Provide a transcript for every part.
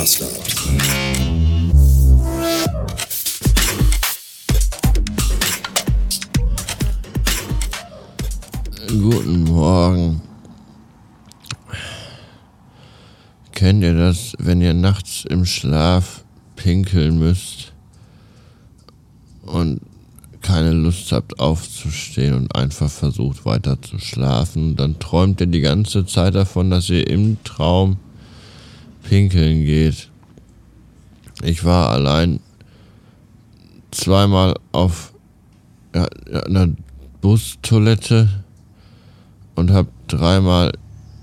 Master. Guten Morgen. Kennt ihr das, wenn ihr nachts im Schlaf pinkeln müsst und keine Lust habt aufzustehen und einfach versucht weiter zu schlafen? Dann träumt ihr die ganze Zeit davon, dass ihr im Traum pinkeln geht. Ich war allein zweimal auf einer Bustoilette und habe dreimal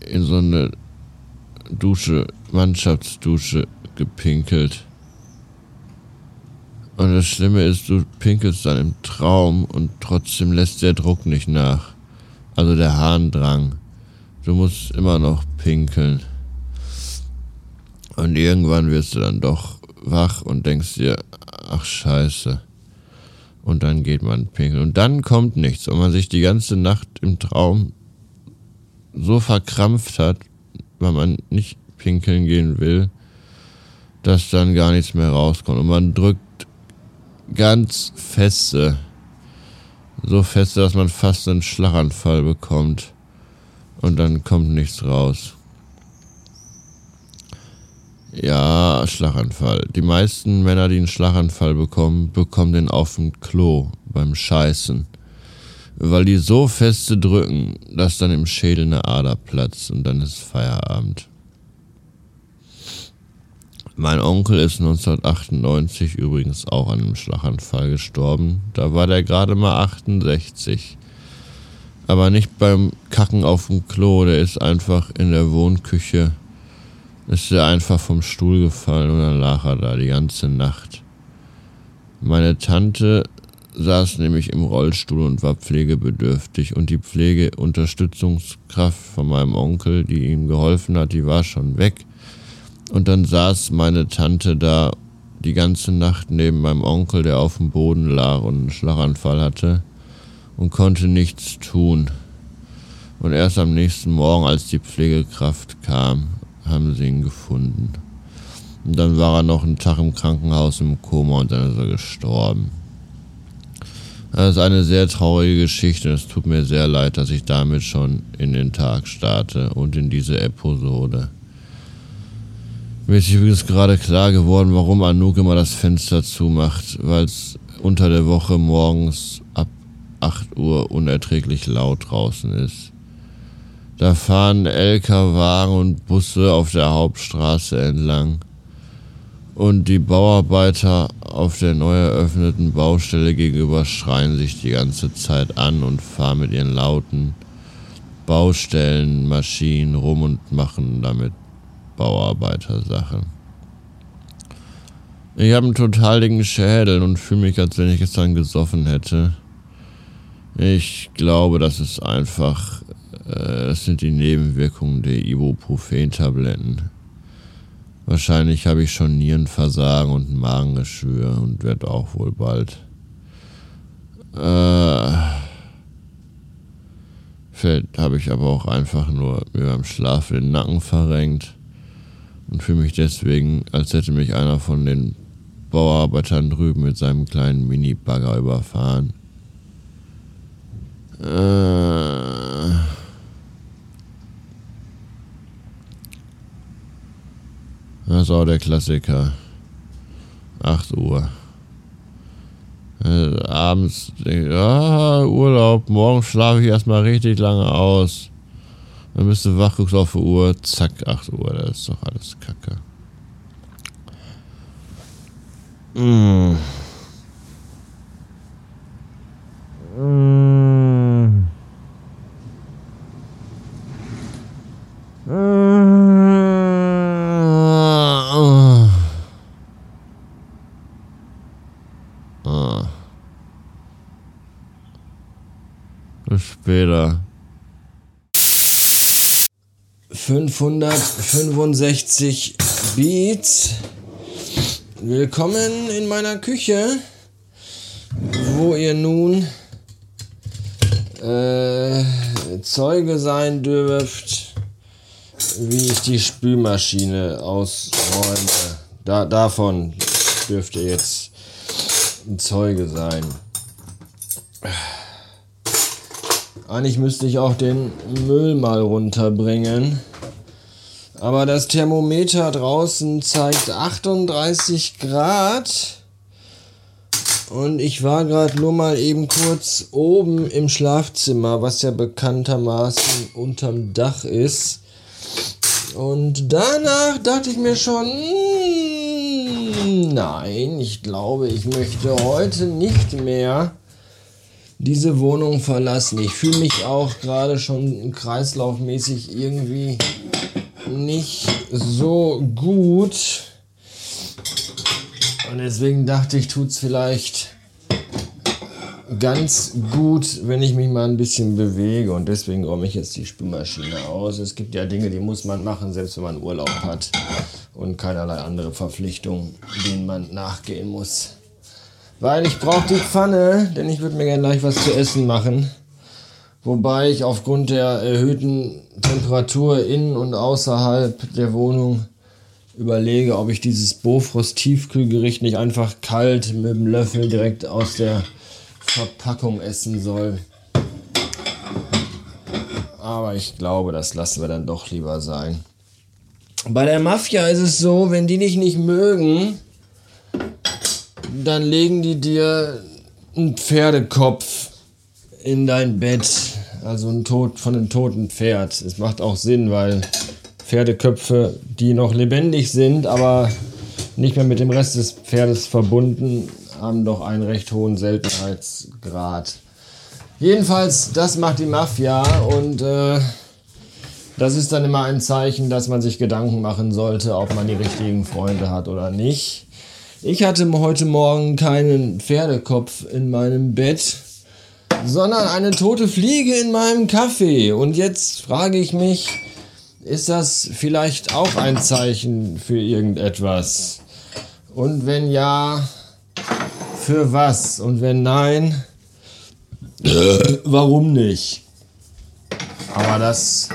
in so eine Dusche, Mannschaftsdusche gepinkelt. Und das Schlimme ist, du pinkelst dann im Traum und trotzdem lässt der Druck nicht nach. Also der Harndrang. Du musst immer noch pinkeln. Und irgendwann wirst du dann doch wach und denkst dir, ach scheiße. Und dann geht man pinkeln. Und dann kommt nichts. Und man sich die ganze Nacht im Traum so verkrampft hat, weil man nicht pinkeln gehen will, dass dann gar nichts mehr rauskommt. Und man drückt ganz feste, so feste, dass man fast einen Schlaganfall bekommt. Und dann kommt nichts raus. Ja, Schlaganfall. Die meisten Männer, die einen Schlaganfall bekommen, bekommen den auf dem Klo beim Scheißen weil die so feste drücken, dass dann im Schädel eine Ader platzt und dann ist Feierabend. Mein Onkel ist 1998 übrigens auch an einem Schlaganfall gestorben. Da war der gerade mal 68. Aber nicht beim Kacken auf dem Klo, der ist einfach in der Wohnküche, ist er einfach vom Stuhl gefallen und dann lag er da die ganze Nacht. Meine Tante saß nämlich im Rollstuhl und war pflegebedürftig und die Pflegeunterstützungskraft von meinem Onkel, die ihm geholfen hat, die war schon weg. Und dann saß meine Tante da die ganze Nacht neben meinem Onkel, der auf dem Boden lag und einen Schlaganfall hatte und konnte nichts tun. Und erst am nächsten Morgen, als die Pflegekraft kam, haben sie ihn gefunden. Und dann war er noch einen Tag im Krankenhaus im Koma und dann ist er gestorben. Das ist eine sehr traurige Geschichte. Es tut mir sehr leid, dass ich damit schon in den Tag starte und in diese Episode. Mir ist übrigens gerade klar geworden, warum Anouk immer das Fenster zumacht, weil es unter der Woche morgens ab 8 Uhr unerträglich laut draußen ist. Da fahren LKW und Busse auf der Hauptstraße entlang und die Bauarbeiter auf der neu eröffneten Baustelle gegenüber schreien sich die ganze Zeit an und fahren mit ihren lauten Baustellenmaschinen rum und machen damit Bauarbeitersachen. Ich habe einen total dicken Schädel und fühle mich, als wenn ich gestern gesoffen hätte. Ich glaube, das ist einfach, das sind die Nebenwirkungen der Ibuprofen-Tabletten. Wahrscheinlich habe ich schon Nierenversagen und Magengeschwür und werde auch wohl bald. Äh, vielleicht habe ich aber auch einfach nur mir beim Schlaf den Nacken verrenkt und fühle mich deswegen, als hätte mich einer von den Bauarbeitern drüben mit seinem kleinen Mini-Bagger überfahren. Äh, ist auch der Klassiker. 8 Uhr. Äh, abends ah, Urlaub, morgen schlafe ich erstmal richtig lange aus. Dann bist du wach, guckst auf die Uhr, zack, 8 Uhr, das ist doch alles Kacke. Mmh. Mmh. Bis später. 565 Beats. Willkommen in meiner Küche, wo ihr nun äh, Zeuge sein dürft, wie ich die Spülmaschine aus Freunde. Da, davon dürft ihr jetzt ein Zeuge sein. Eigentlich müsste ich auch den Müll mal runterbringen. Aber das Thermometer draußen zeigt 38 Grad. Und ich war gerade nur mal eben kurz oben im Schlafzimmer, was ja bekanntermaßen unterm Dach ist. Und danach dachte ich mir schon, hm, nein, ich glaube, ich möchte heute nicht mehr diese Wohnung verlassen. Ich fühle mich auch gerade schon kreislaufmäßig irgendwie nicht so gut. Und deswegen dachte ich, tut es vielleicht ganz gut, wenn ich mich mal ein bisschen bewege. Und deswegen räume ich jetzt die Spülmaschine aus. Es gibt ja Dinge, die muss man machen, selbst wenn man Urlaub hat und keinerlei andere Verpflichtungen, denen man nachgehen muss. Weil ich brauche die Pfanne, denn ich würde mir gerne gleich was zu essen machen. Wobei ich aufgrund der erhöhten Temperatur innen und außerhalb der Wohnung überlege, ob ich dieses Bofrost Tiefkühlgericht nicht einfach kalt mit dem Löffel direkt aus der Verpackung essen soll. Aber ich glaube, das lassen wir dann doch lieber sein. Bei der Mafia ist es so, wenn die dich nicht mögen, dann legen die dir einen Pferdekopf in dein Bett. Also ein Tod von einem toten Pferd. Es macht auch Sinn, weil Pferdeköpfe, die noch lebendig sind, aber nicht mehr mit dem Rest des Pferdes verbunden, haben doch einen recht hohen Seltenheitsgrad. Jedenfalls, das macht die Mafia und äh, das ist dann immer ein Zeichen, dass man sich Gedanken machen sollte, ob man die richtigen Freunde hat oder nicht. Ich hatte heute Morgen keinen Pferdekopf in meinem Bett, sondern eine tote Fliege in meinem Kaffee. Und jetzt frage ich mich, ist das vielleicht auch ein Zeichen für irgendetwas? Und wenn ja, für was? Und wenn nein, warum nicht? Aber das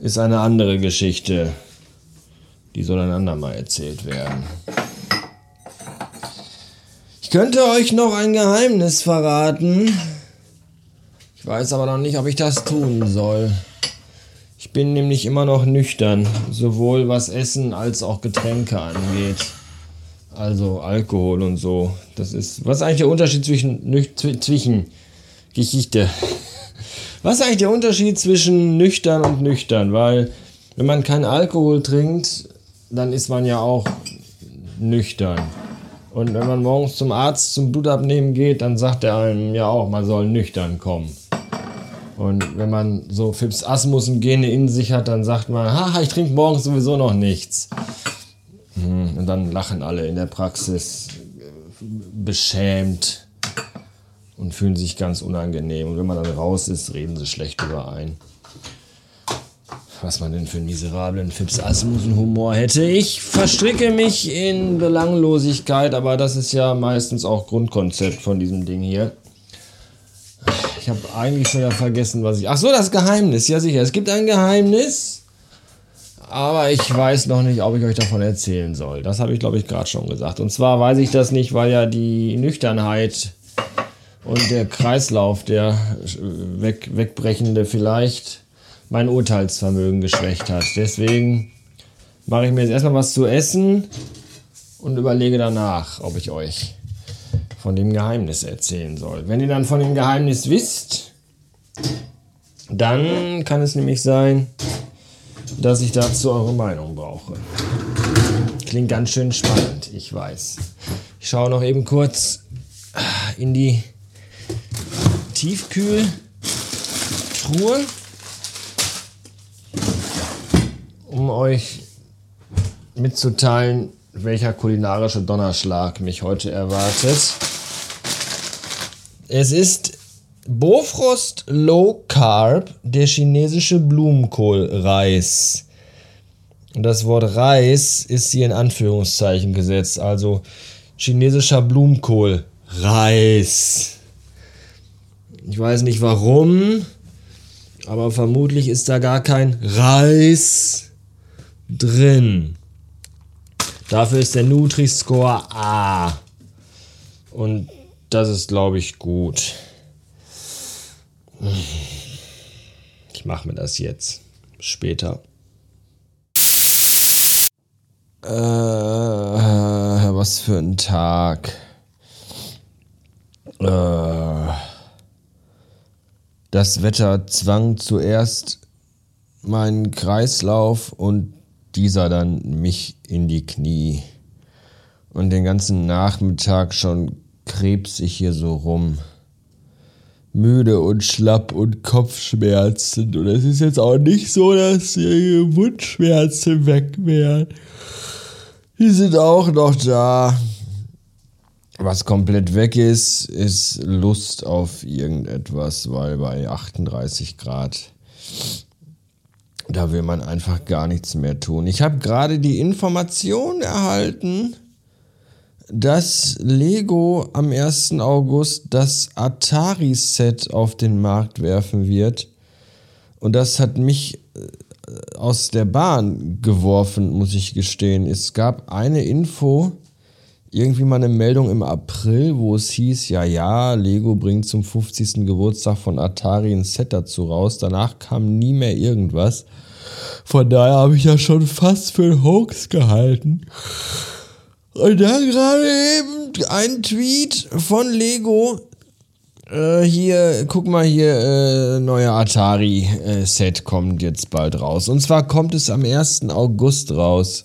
ist eine andere Geschichte. Die soll ein andermal erzählt werden könnte euch noch ein Geheimnis verraten. Ich weiß aber noch nicht, ob ich das tun soll. Ich bin nämlich immer noch nüchtern, sowohl was Essen als auch Getränke angeht. Also Alkohol und so. Das ist. Was ist eigentlich der Unterschied zwischen zwischen Geschichte? Was ist eigentlich der Unterschied zwischen nüchtern und nüchtern? Weil wenn man keinen Alkohol trinkt, dann ist man ja auch nüchtern. Und wenn man morgens zum Arzt zum Blutabnehmen geht, dann sagt er einem ja auch, man soll nüchtern kommen. Und wenn man so Phipps Asmussen Gene in sich hat, dann sagt man, haha, ich trinke morgens sowieso noch nichts. Hm, und dann lachen alle in der Praxis beschämt und fühlen sich ganz unangenehm. Und wenn man dann raus ist, reden sie schlecht über einen was man denn für einen miserablen Fips Asmussen Humor hätte. Ich verstricke mich in Belanglosigkeit, aber das ist ja meistens auch Grundkonzept von diesem Ding hier. Ich habe eigentlich schon ja vergessen, was ich. Ach so, das Geheimnis. Ja, sicher. Es gibt ein Geheimnis. Aber ich weiß noch nicht, ob ich euch davon erzählen soll. Das habe ich, glaube ich, gerade schon gesagt. Und zwar weiß ich das nicht, weil ja die Nüchternheit und der Kreislauf, der weg, wegbrechende vielleicht, mein Urteilsvermögen geschwächt hat. Deswegen mache ich mir jetzt erstmal was zu essen und überlege danach, ob ich euch von dem Geheimnis erzählen soll. Wenn ihr dann von dem Geheimnis wisst, dann kann es nämlich sein, dass ich dazu eure Meinung brauche. Klingt ganz schön spannend, ich weiß. Ich schaue noch eben kurz in die Tiefkühltruhe. um euch mitzuteilen, welcher kulinarische Donnerschlag mich heute erwartet. Es ist Bofrost Low Carb, der chinesische Blumenkohlreis. Und das Wort Reis ist hier in Anführungszeichen gesetzt, also chinesischer Blumenkohl. Reis. Ich weiß nicht warum, aber vermutlich ist da gar kein Reis drin. Dafür ist der Nutri-Score A. Und das ist, glaube ich, gut. Ich mache mir das jetzt. Später. Äh, was für ein Tag. Äh, das Wetter zwang zuerst meinen Kreislauf und dieser dann mich in die Knie. Und den ganzen Nachmittag schon krebs ich hier so rum. Müde und schlapp und Kopfschmerzen. Und es ist jetzt auch nicht so, dass die Wundschmerzen weg wären. Die sind auch noch da. Was komplett weg ist, ist Lust auf irgendetwas, weil bei 38 Grad, da will man einfach gar nichts mehr tun. Ich habe gerade die Information erhalten, dass Lego am 1. August das Atari-Set auf den Markt werfen wird. Und das hat mich äh, aus der Bahn geworfen, muss ich gestehen. Es gab eine Info, irgendwie mal eine Meldung im April, wo es hieß, ja, ja, Lego bringt zum 50. Geburtstag von Atari ein Set dazu raus. Danach kam nie mehr irgendwas. Von daher habe ich ja schon fast für einen Hoax gehalten. Und dann gerade eben ein Tweet von Lego. Äh, hier, guck mal hier, äh, neuer Atari-Set äh, kommt jetzt bald raus. Und zwar kommt es am 1. August raus.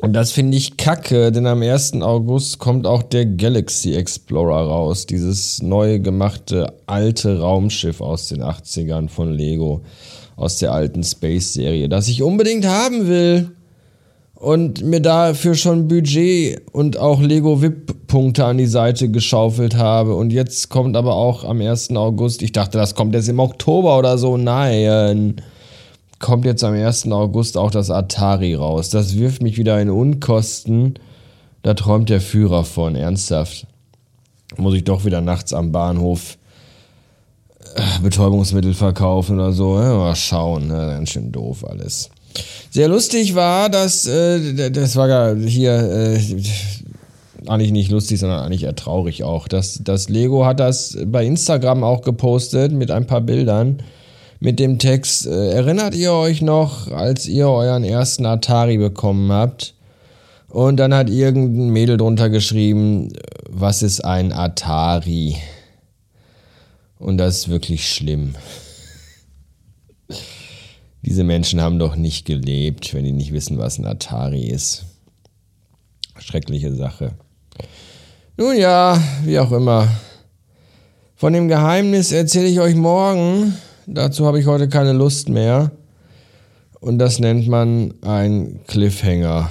Und das finde ich kacke, denn am 1. August kommt auch der Galaxy Explorer raus. Dieses neu gemachte alte Raumschiff aus den 80ern von Lego. Aus der alten Space-Serie, das ich unbedingt haben will. Und mir dafür schon Budget und auch Lego VIP-Punkte an die Seite geschaufelt habe. Und jetzt kommt aber auch am 1. August, ich dachte, das kommt jetzt im Oktober oder so. Nein kommt jetzt am 1. August auch das Atari raus. Das wirft mich wieder in Unkosten. Da träumt der Führer von, ernsthaft. Muss ich doch wieder nachts am Bahnhof äh, Betäubungsmittel verkaufen oder so. Mal schauen, ne? ganz schön doof alles. Sehr lustig war, dass äh, das war gar hier äh, eigentlich nicht lustig, sondern eigentlich eher traurig auch. Das, das Lego hat das bei Instagram auch gepostet mit ein paar Bildern mit dem Text, äh, erinnert ihr euch noch, als ihr euren ersten Atari bekommen habt? Und dann hat irgendein Mädel drunter geschrieben, was ist ein Atari? Und das ist wirklich schlimm. Diese Menschen haben doch nicht gelebt, wenn die nicht wissen, was ein Atari ist. Schreckliche Sache. Nun ja, wie auch immer. Von dem Geheimnis erzähle ich euch morgen. Dazu habe ich heute keine Lust mehr. Und das nennt man ein Cliffhanger.